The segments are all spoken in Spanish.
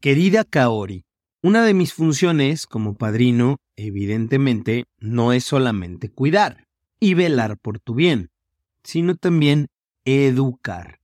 Querida Kaori, una de mis funciones como padrino, evidentemente, no es solamente cuidar y velar por tu bien, sino también educar.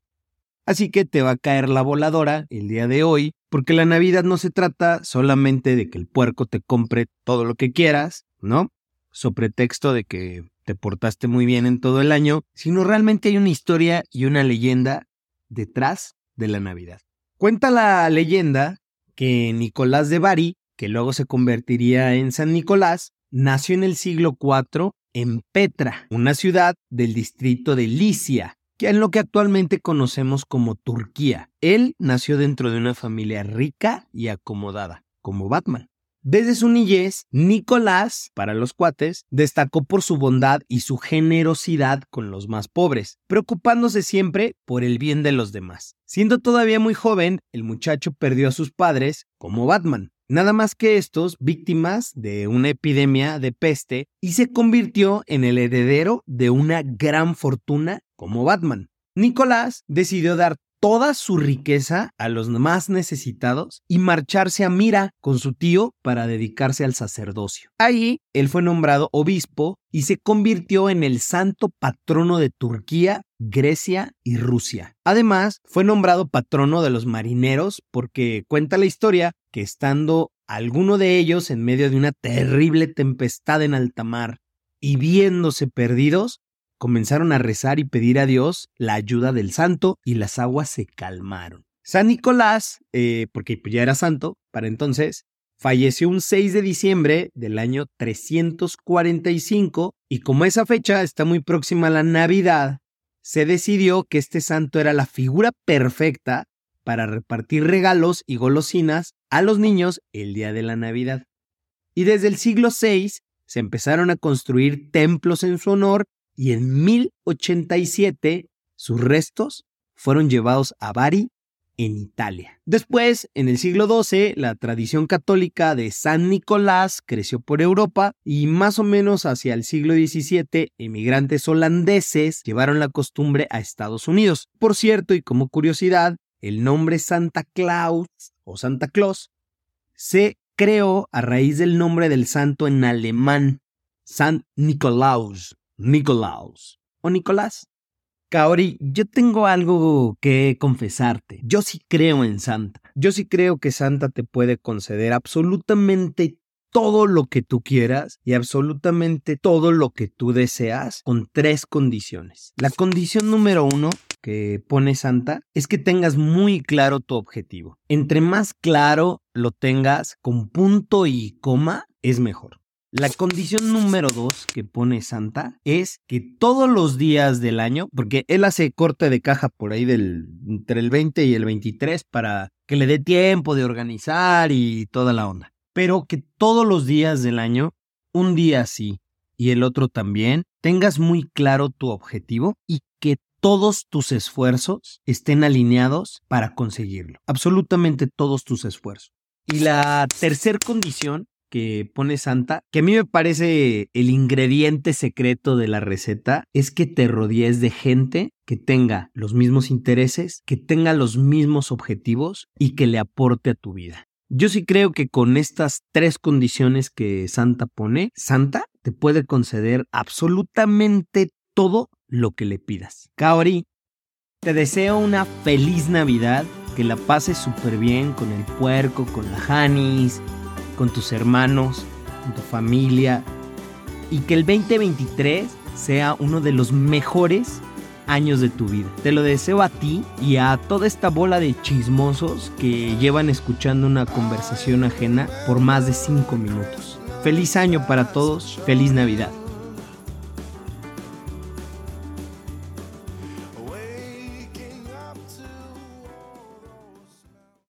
Así que te va a caer la voladora el día de hoy, porque la Navidad no se trata solamente de que el puerco te compre todo lo que quieras, ¿no? So pretexto de que te portaste muy bien en todo el año, sino realmente hay una historia y una leyenda detrás de la Navidad. Cuenta la leyenda que Nicolás de Bari, que luego se convertiría en San Nicolás, nació en el siglo IV en Petra, una ciudad del distrito de Licia, que es lo que actualmente conocemos como Turquía. Él nació dentro de una familia rica y acomodada, como Batman. Desde su niñez, Nicolás, para los cuates, destacó por su bondad y su generosidad con los más pobres, preocupándose siempre por el bien de los demás. Siendo todavía muy joven, el muchacho perdió a sus padres como Batman, nada más que estos víctimas de una epidemia de peste y se convirtió en el heredero de una gran fortuna como Batman. Nicolás decidió dar toda su riqueza a los más necesitados y marcharse a Mira con su tío para dedicarse al sacerdocio. Allí, él fue nombrado obispo y se convirtió en el santo patrono de Turquía, Grecia y Rusia. Además, fue nombrado patrono de los marineros porque cuenta la historia que estando alguno de ellos en medio de una terrible tempestad en alta mar y viéndose perdidos, comenzaron a rezar y pedir a Dios la ayuda del santo y las aguas se calmaron. San Nicolás, eh, porque ya era santo para entonces, falleció un 6 de diciembre del año 345 y como esa fecha está muy próxima a la Navidad, se decidió que este santo era la figura perfecta para repartir regalos y golosinas a los niños el día de la Navidad. Y desde el siglo VI se empezaron a construir templos en su honor y en 1087 sus restos fueron llevados a Bari, en Italia. Después, en el siglo XII, la tradición católica de San Nicolás creció por Europa y más o menos hacia el siglo XVII, emigrantes holandeses llevaron la costumbre a Estados Unidos. Por cierto, y como curiosidad, el nombre Santa Claus o Santa Claus se creó a raíz del nombre del santo en alemán, San Nikolaus. Nicolaus o Nicolás. Kaori, yo tengo algo que confesarte. Yo sí creo en Santa. Yo sí creo que Santa te puede conceder absolutamente todo lo que tú quieras y absolutamente todo lo que tú deseas con tres condiciones. La condición número uno que pone Santa es que tengas muy claro tu objetivo. Entre más claro lo tengas con punto y coma, es mejor. La condición número dos que pone Santa es que todos los días del año, porque él hace corte de caja por ahí del, entre el 20 y el 23 para que le dé tiempo de organizar y toda la onda, pero que todos los días del año, un día sí y el otro también, tengas muy claro tu objetivo y que todos tus esfuerzos estén alineados para conseguirlo. Absolutamente todos tus esfuerzos. Y la tercera condición que pone Santa, que a mí me parece el ingrediente secreto de la receta, es que te rodees de gente que tenga los mismos intereses, que tenga los mismos objetivos y que le aporte a tu vida. Yo sí creo que con estas tres condiciones que Santa pone, Santa te puede conceder absolutamente todo lo que le pidas. Kaori, te deseo una feliz Navidad, que la pases súper bien con el puerco, con la Janis, con tus hermanos, con tu familia y que el 2023 sea uno de los mejores años de tu vida. Te lo deseo a ti y a toda esta bola de chismosos que llevan escuchando una conversación ajena por más de 5 minutos. Feliz año para todos, feliz Navidad.